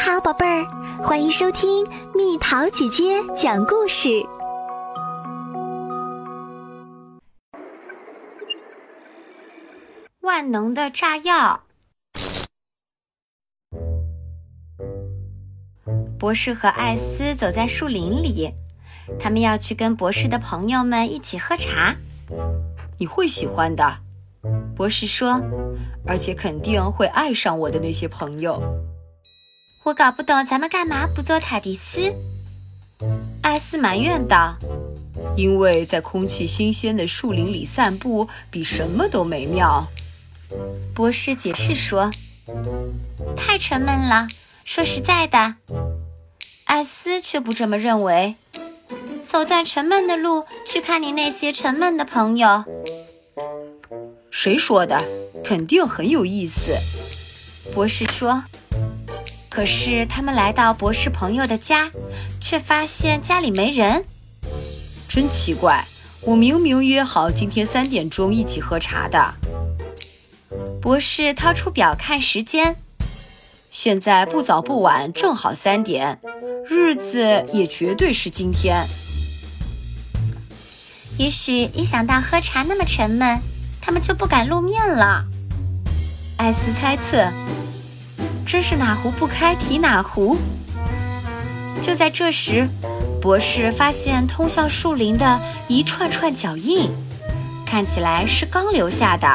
好，宝贝儿，欢迎收听蜜桃姐姐讲故事。万能的炸药。博士和艾斯走在树林里，他们要去跟博士的朋友们一起喝茶。你会喜欢的，博士说，而且肯定会爱上我的那些朋友。我搞不懂咱们干嘛不做塔迪斯？艾斯埋怨道：“因为在空气新鲜的树林里散步比什么都美妙。”博士解释说：“太沉闷了。说实在的，艾斯却不这么认为。走段沉闷的路，去看你那些沉闷的朋友。”谁说的？肯定很有意思。博士说。可是他们来到博士朋友的家，却发现家里没人。真奇怪！我明明约好今天三点钟一起喝茶的。博士掏出表看时间，现在不早不晚，正好三点，日子也绝对是今天。也许一想到喝茶那么沉闷，他们就不敢露面了。艾斯猜测。真是哪壶不开提哪壶。就在这时，博士发现通向树林的一串串脚印，看起来是刚留下的，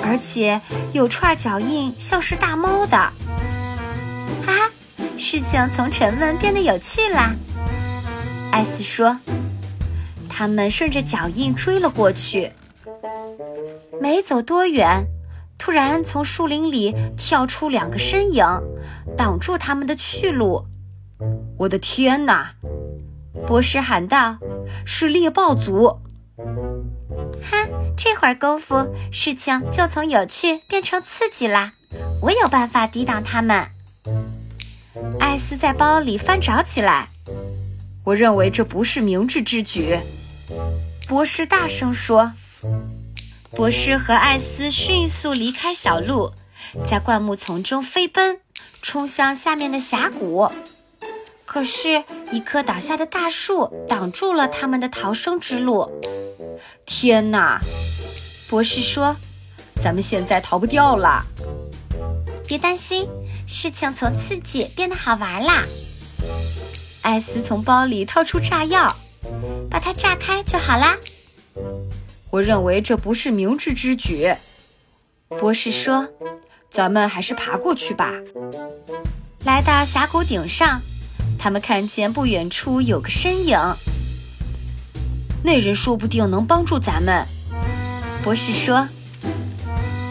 而且有串脚印像是大猫的。哈哈，事情从沉闷变得有趣啦！艾斯说。他们顺着脚印追了过去，没走多远。突然，从树林里跳出两个身影，挡住他们的去路。我的天哪！博士喊道：“是猎豹族！”哈，这会儿功夫，事情就从有趣变成刺激啦！我有办法抵挡他们。艾斯在包里翻找起来。我认为这不是明智之举。博士大声说。博士和艾斯迅速离开小路，在灌木丛中飞奔，冲向下面的峡谷。可是，一棵倒下的大树挡住了他们的逃生之路。天哪！博士说：“咱们现在逃不掉了。”别担心，事情从刺激变得好玩啦。艾斯从包里掏出炸药，把它炸开就好啦。我认为这不是明智之举，博士说：“咱们还是爬过去吧。”来到峡谷顶上，他们看见不远处有个身影。那人说不定能帮助咱们，博士说。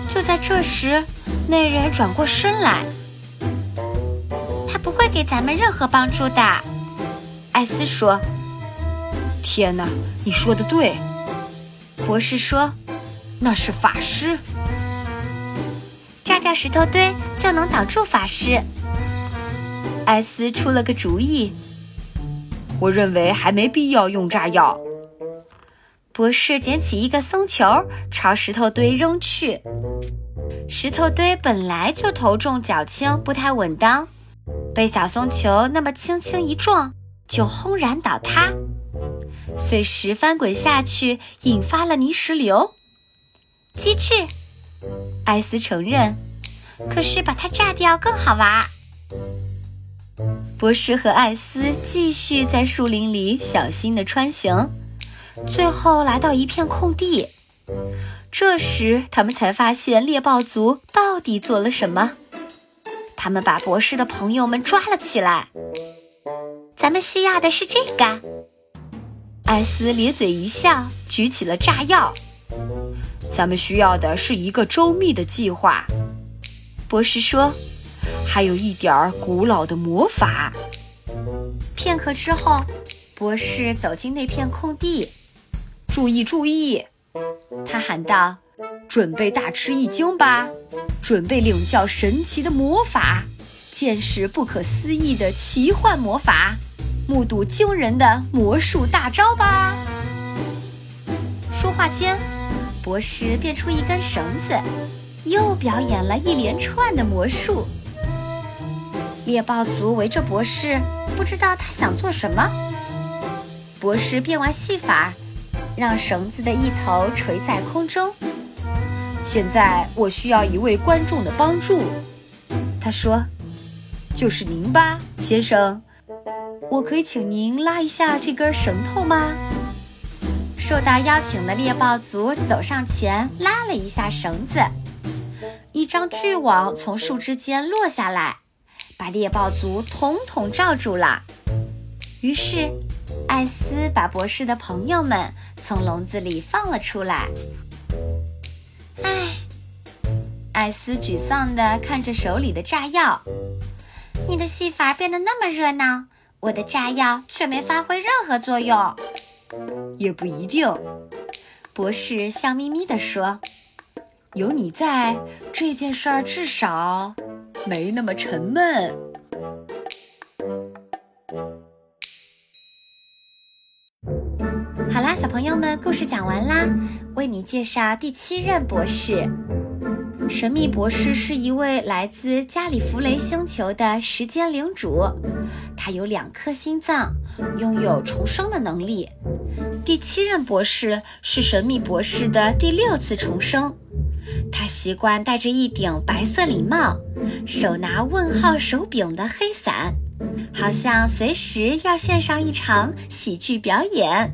就在这时，那人转过身来。他不会给咱们任何帮助的，艾斯说。天哪，你说的对。博士说：“那是法师，炸掉石头堆就能挡住法师。”艾斯出了个主意：“我认为还没必要用炸药。”博士捡起一个松球，朝石头堆扔去。石头堆本来就头重脚轻，不太稳当，被小松球那么轻轻一撞，就轰然倒塌。碎石翻滚下去，引发了泥石流。机智，艾斯承认。可是把它炸掉更好玩。博士和艾斯继续在树林里小心地穿行，最后来到一片空地。这时，他们才发现猎豹族到底做了什么。他们把博士的朋友们抓了起来。咱们需要的是这个。艾斯咧嘴一笑，举起了炸药。咱们需要的是一个周密的计划，博士说。还有一点儿古老的魔法。片刻之后，博士走进那片空地。注意，注意！他喊道：“准备大吃一惊吧！准备领教神奇的魔法，见识不可思议的奇幻魔法。”目睹惊人的魔术大招吧！说话间，博士变出一根绳子，又表演了一连串的魔术。猎豹族围着博士，不知道他想做什么。博士变完戏法，让绳子的一头垂在空中。现在我需要一位观众的帮助，他说：“就是您吧，先生。我可以请您拉一下这根绳头吗？”受到邀请的猎豹族走上前拉了一下绳子，一张巨网从树枝间落下来，把猎豹族统统罩住了。于是，艾斯把博士的朋友们从笼子里放了出来。唉，艾斯沮丧地看着手里的炸药。你的戏法变得那么热闹，我的炸药却没发挥任何作用。也不一定，博士笑眯眯地说：“有你在，这件事儿至少没那么沉闷。”好啦，小朋友们，故事讲完啦。为你介绍第七任博士。神秘博士是一位来自加里弗雷星球的时间领主，他有两颗心脏，拥有重生的能力。第七任博士是神秘博士的第六次重生，他习惯戴着一顶白色礼帽，手拿问号手柄的黑伞，好像随时要献上一场喜剧表演。